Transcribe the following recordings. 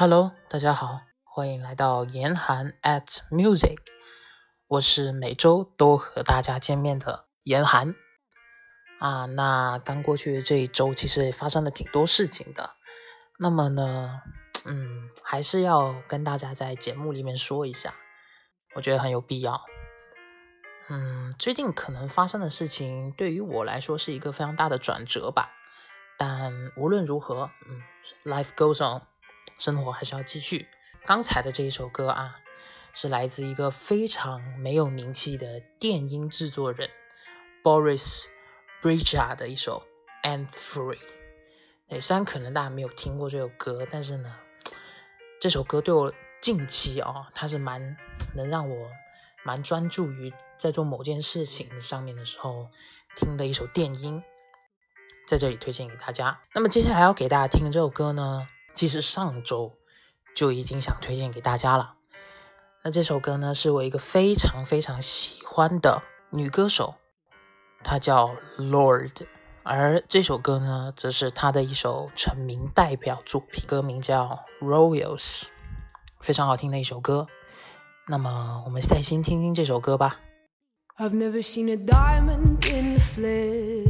Hello，大家好，欢迎来到严寒 at music，我是每周都和大家见面的严寒啊。那刚过去的这一周，其实也发生了挺多事情的。那么呢，嗯，还是要跟大家在节目里面说一下，我觉得很有必要。嗯，最近可能发生的事情，对于我来说是一个非常大的转折吧。但无论如何，嗯，life goes on。生活还是要继续。刚才的这一首歌啊，是来自一个非常没有名气的电音制作人 Boris Bridger 的一首《And Free》。虽然可能大家没有听过这首歌，但是呢，这首歌对我近期哦，它是蛮能让我蛮专注于在做某件事情上面的时候听的一首电音，在这里推荐给大家。那么接下来要给大家听的这首歌呢，其实上周就已经想推荐给大家了。那这首歌呢，是我一个非常非常喜欢的女歌手，她叫 Lord，而这首歌呢，则是她的一首成名代表作品，歌名叫 Royals，非常好听的一首歌。那么我们再先听听这首歌吧。I've never seen a diamond in the flesh.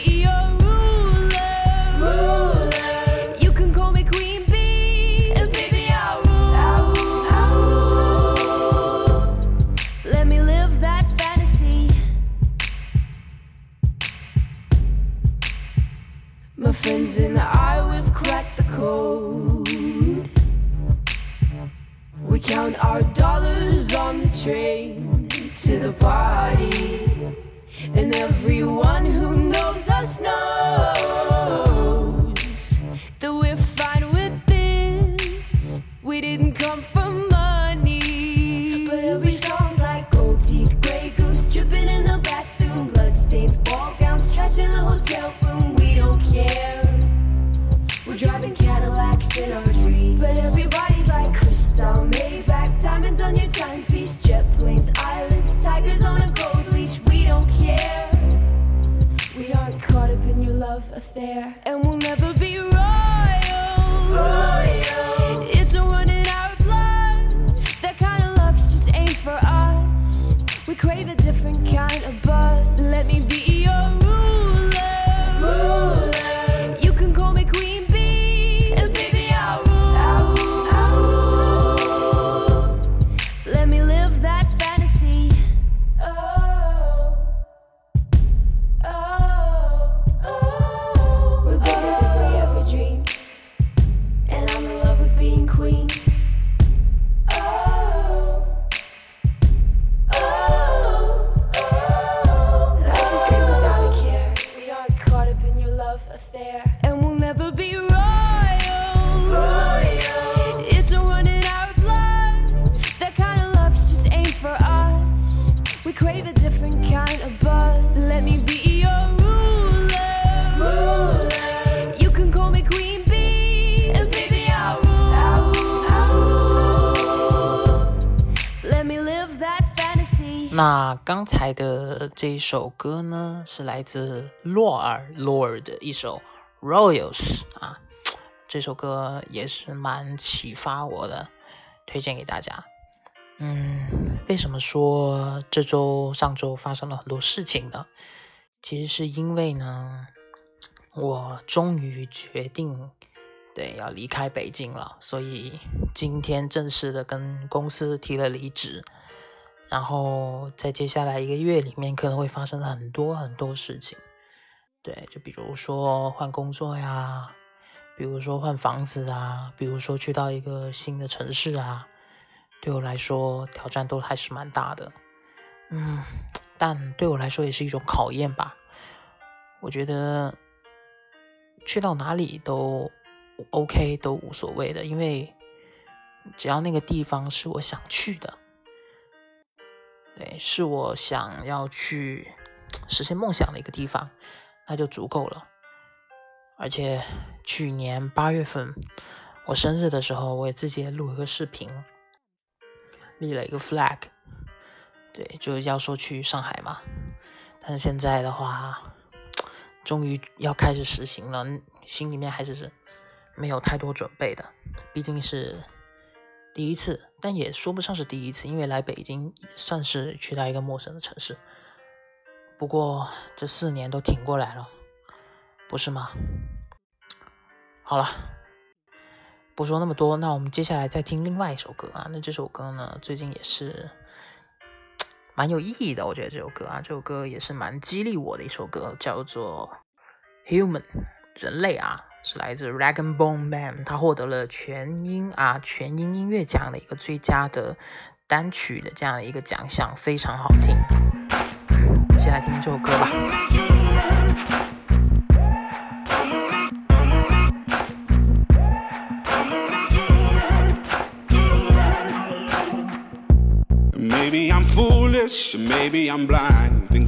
count our dollars on the train to the party. And everyone who knows us knows 才的这一首歌呢，是来自洛尔 Lord 的一首 Royals 啊，这首歌也是蛮启发我的，推荐给大家。嗯，为什么说这周、上周发生了很多事情呢？其实是因为呢，我终于决定对要离开北京了，所以今天正式的跟公司提了离职。然后在接下来一个月里面，可能会发生很多很多事情。对，就比如说换工作呀，比如说换房子啊，比如说去到一个新的城市啊，对我来说挑战都还是蛮大的。嗯，但对我来说也是一种考验吧。我觉得去到哪里都 OK，都无所谓的，因为只要那个地方是我想去的。对，是我想要去实现梦想的一个地方，那就足够了。而且去年八月份我生日的时候，我也自己录了个视频，立了一个 flag，对，就是要说去上海嘛。但是现在的话，终于要开始实行了，心里面还是没有太多准备的，毕竟是第一次，但也说不上是第一次，因为来北京算是去到一个陌生的城市。不过这四年都挺过来了，不是吗？好了，不说那么多，那我们接下来再听另外一首歌啊。那这首歌呢，最近也是蛮有意义的，我觉得这首歌啊，这首歌也是蛮激励我的一首歌，叫做《Human》人类啊，是来自 Rag and Bone Man，他获得了全英啊全英音乐奖的一个最佳的单曲的这样的一个奖项，非常好听。我们先来听这首歌吧。Maybe I'm foolish, maybe I'm blind,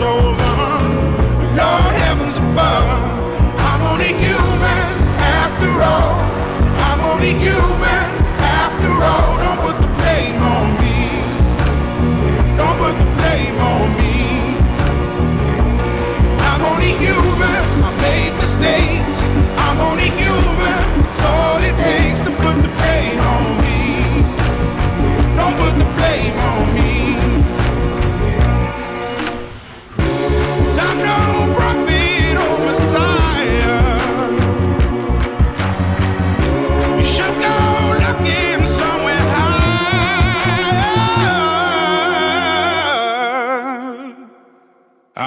so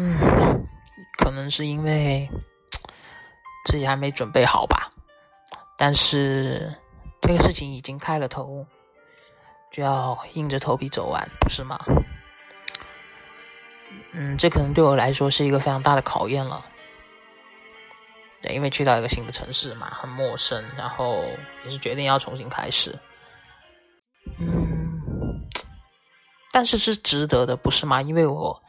嗯，可能是因为自己还没准备好吧，但是这个事情已经开了头，就要硬着头皮走完，不是吗？嗯，这可能对我来说是一个非常大的考验了。对，因为去到一个新的城市嘛，很陌生，然后也是决定要重新开始。嗯，但是是值得的，不是吗？因为我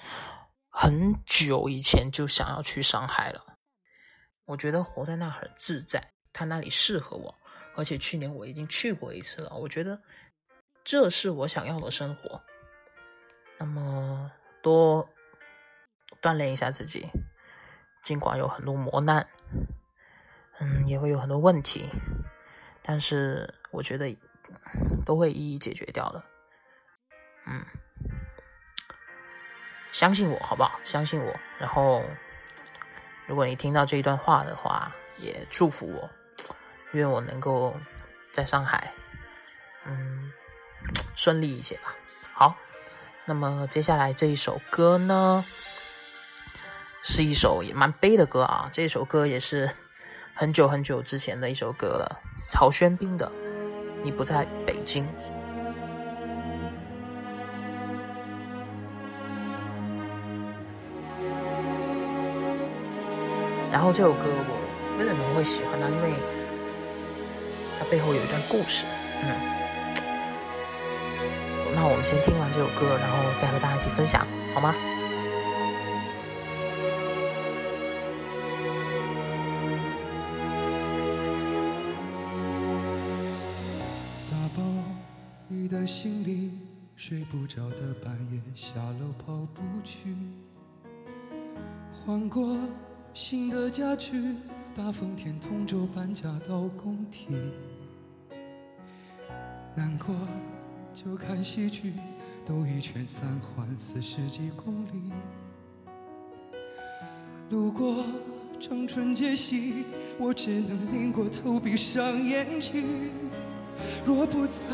很久以前就想要去上海了，我觉得活在那很自在，它那里适合我，而且去年我已经去过一次了，我觉得这是我想要的生活。那么多锻炼一下自己，尽管有很多磨难，嗯，也会有很多问题，但是我觉得都会一一解决掉的。嗯，相信我好不好？相信我。然后，如果你听到这一段话的话，也祝福我，愿我能够在上海，嗯，顺利一些吧。好，那么接下来这一首歌呢，是一首也蛮悲的歌啊。这首歌也是很久很久之前的一首歌了，曹轩宾的《你不在北京》。然后这首歌我为什么会喜欢呢？因为它背后有一段故事。嗯，那我们先听完这首歌，然后再和大家一起分享，好吗？到工体，难过就看戏剧，兜一圈三环四十几公里，路过长春街西，我只能拧过头闭上眼睛。若不在，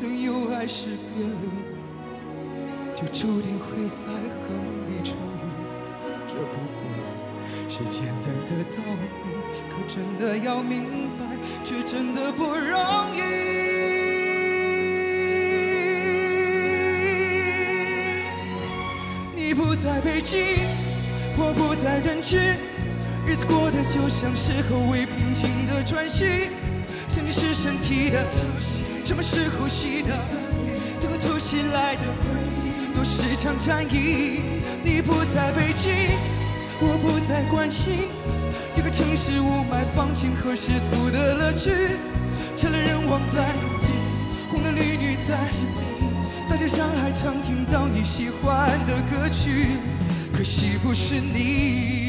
仍有爱是别离，就注定会在恨里重遇。这不过是简单的道理，可真的要明白，却真的不容易。你不在北京，我不在人群，日子过得就像是后未平静的喘息。想你是身体的，沉默是呼吸的，等突袭来的回忆都是场战役。你不在北京，我不再关心这个城市雾霾、放晴和世俗的乐趣。车来人往在，红男绿女在，大街上还常听到你喜欢的歌曲，可惜不是你。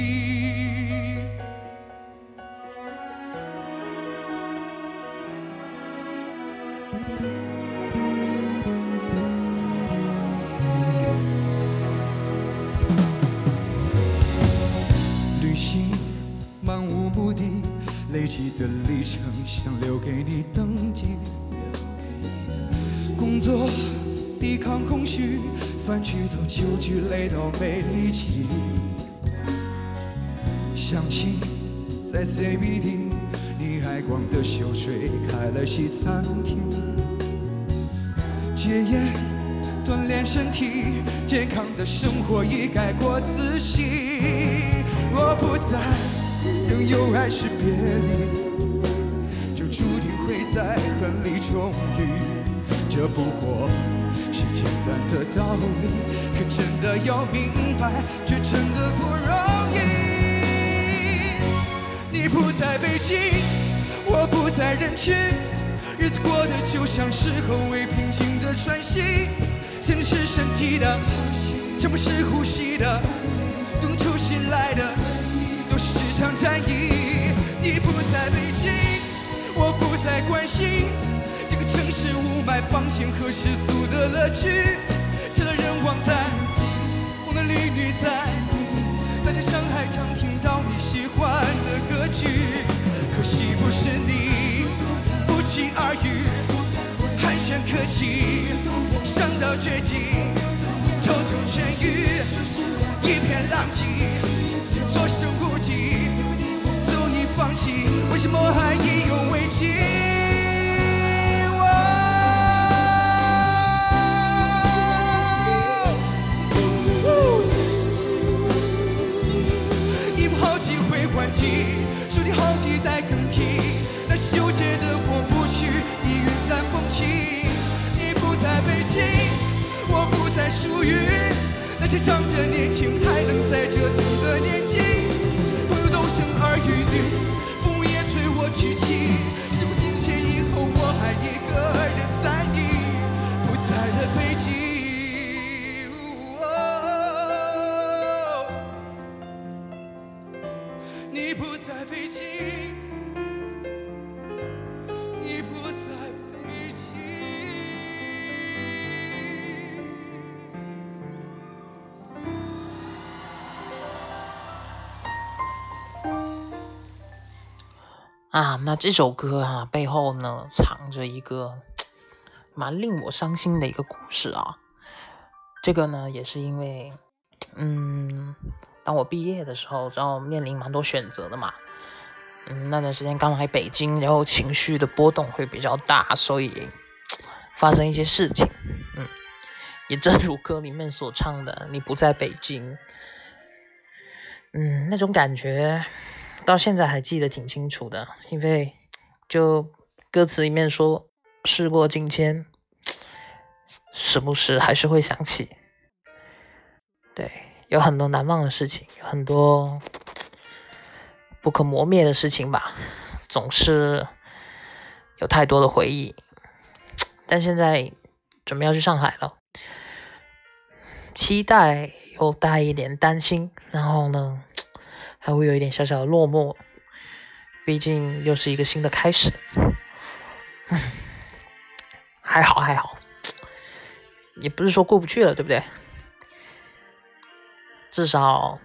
CBD，你爱逛的秀水开了西餐厅。戒烟，锻炼身体，健康的生活已改过自新。若不在，仍有爱是别离，就注定会在恨里重遇。这不过是简单的道理，可真的要明白，却真的不容易。你不在北京，我不在人群，日子过得就像是后未平静的喘息。想你是身体的，沉默是呼吸的，等出醒来的都是场战役。你不在北京，我不再关心这个城市雾霾、放晴和世俗的乐趣。车来人往在，红男绿女在，在这上海常听到你喜欢的歌曲，可惜不是你，不期而遇，寒暄客气，伤到绝境，偷偷痊愈，一片狼藉，所剩无几，早已放弃，为什么还意犹未尽？心，我不再属于那些仗着年轻还能在折腾的年纪。朋友都生儿育女，父母也催我娶妻。事过境迁以后，我还一个人啊，那这首歌啊背后呢藏着一个蛮令我伤心的一个故事啊。这个呢也是因为，嗯，当我毕业的时候，然后面临蛮多选择的嘛。嗯，那段时间刚来北京，然后情绪的波动会比较大，所以发生一些事情。嗯，也正如歌里面所唱的，你不在北京。嗯，那种感觉到现在还记得挺清楚的，因为就歌词里面说“事过境迁”，时不时还是会想起。对，有很多难忘的事情，有很多不可磨灭的事情吧，总是有太多的回忆。但现在准备要去上海了，期待。又带一点担心，然后呢，还会有一点小小的落寞。毕竟又是一个新的开始，还好还好，也不是说过不去了，对不对？至少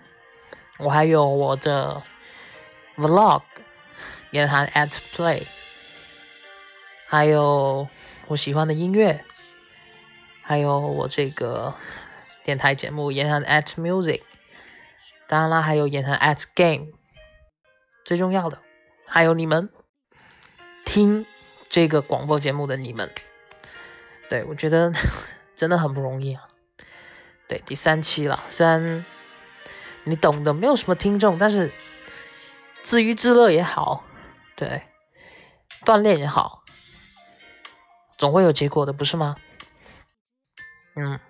我还有我的 vlog，严寒 at play，还有我喜欢的音乐，还有我这个。电台节目言谈 at music，当然啦，还有言谈 at game，最重要的还有你们听这个广播节目的你们，对我觉得真的很不容易啊。对，第三期了，虽然你懂的，没有什么听众，但是自娱自乐也好，对，锻炼也好，总会有结果的，不是吗？嗯。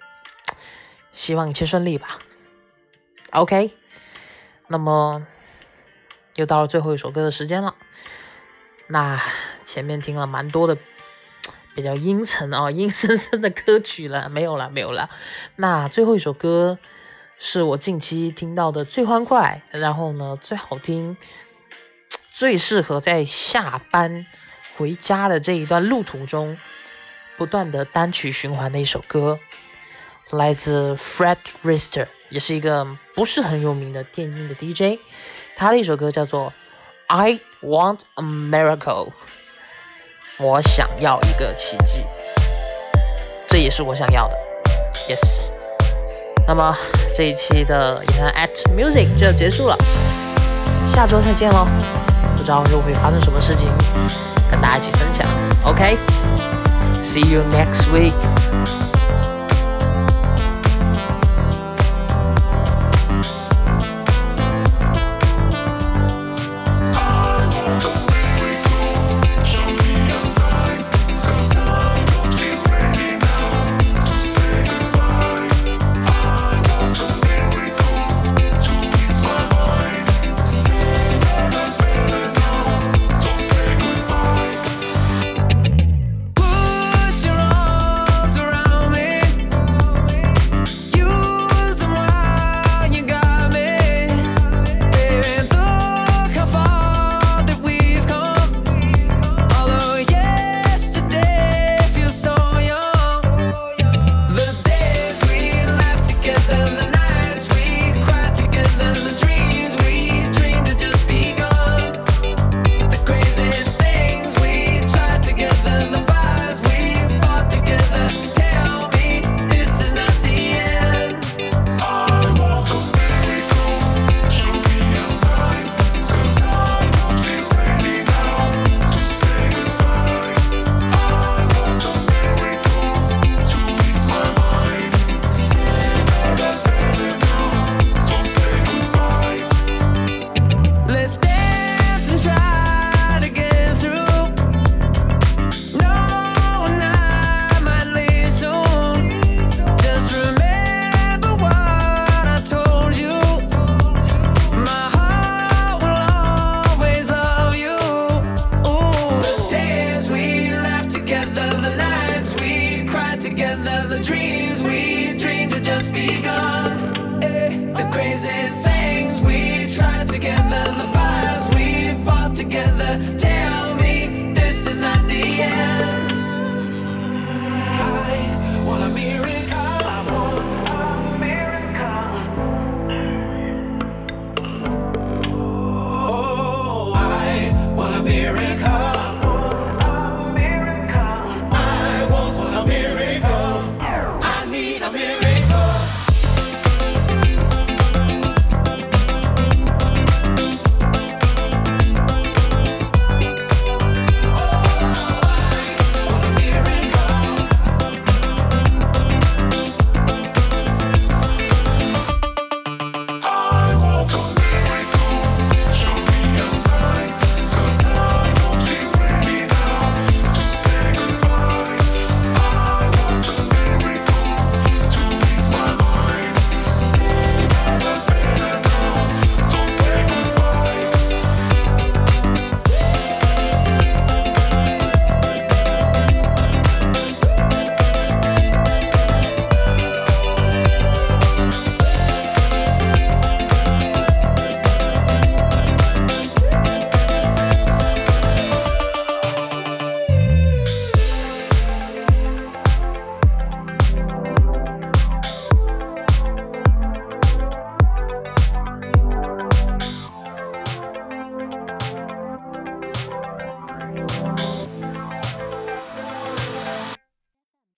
希望一切顺利吧。OK，那么又到了最后一首歌的时间了。那前面听了蛮多的比较阴沉啊、阴森森的歌曲了，没有了，没有了。那最后一首歌是我近期听到的最欢快，然后呢最好听、最适合在下班回家的这一段路途中不断的单曲循环的一首歌。来自 Fred Rister，也是一个不是很有名的电音的 DJ，他的一首歌叫做《I Want a Miracle》，我想要一个奇迹，这也是我想要的，Yes。那么这一期的延安 At Music 就要结束了，下周再见喽，不知道又会发生什么事情，跟大家一起分享，OK？See you next week。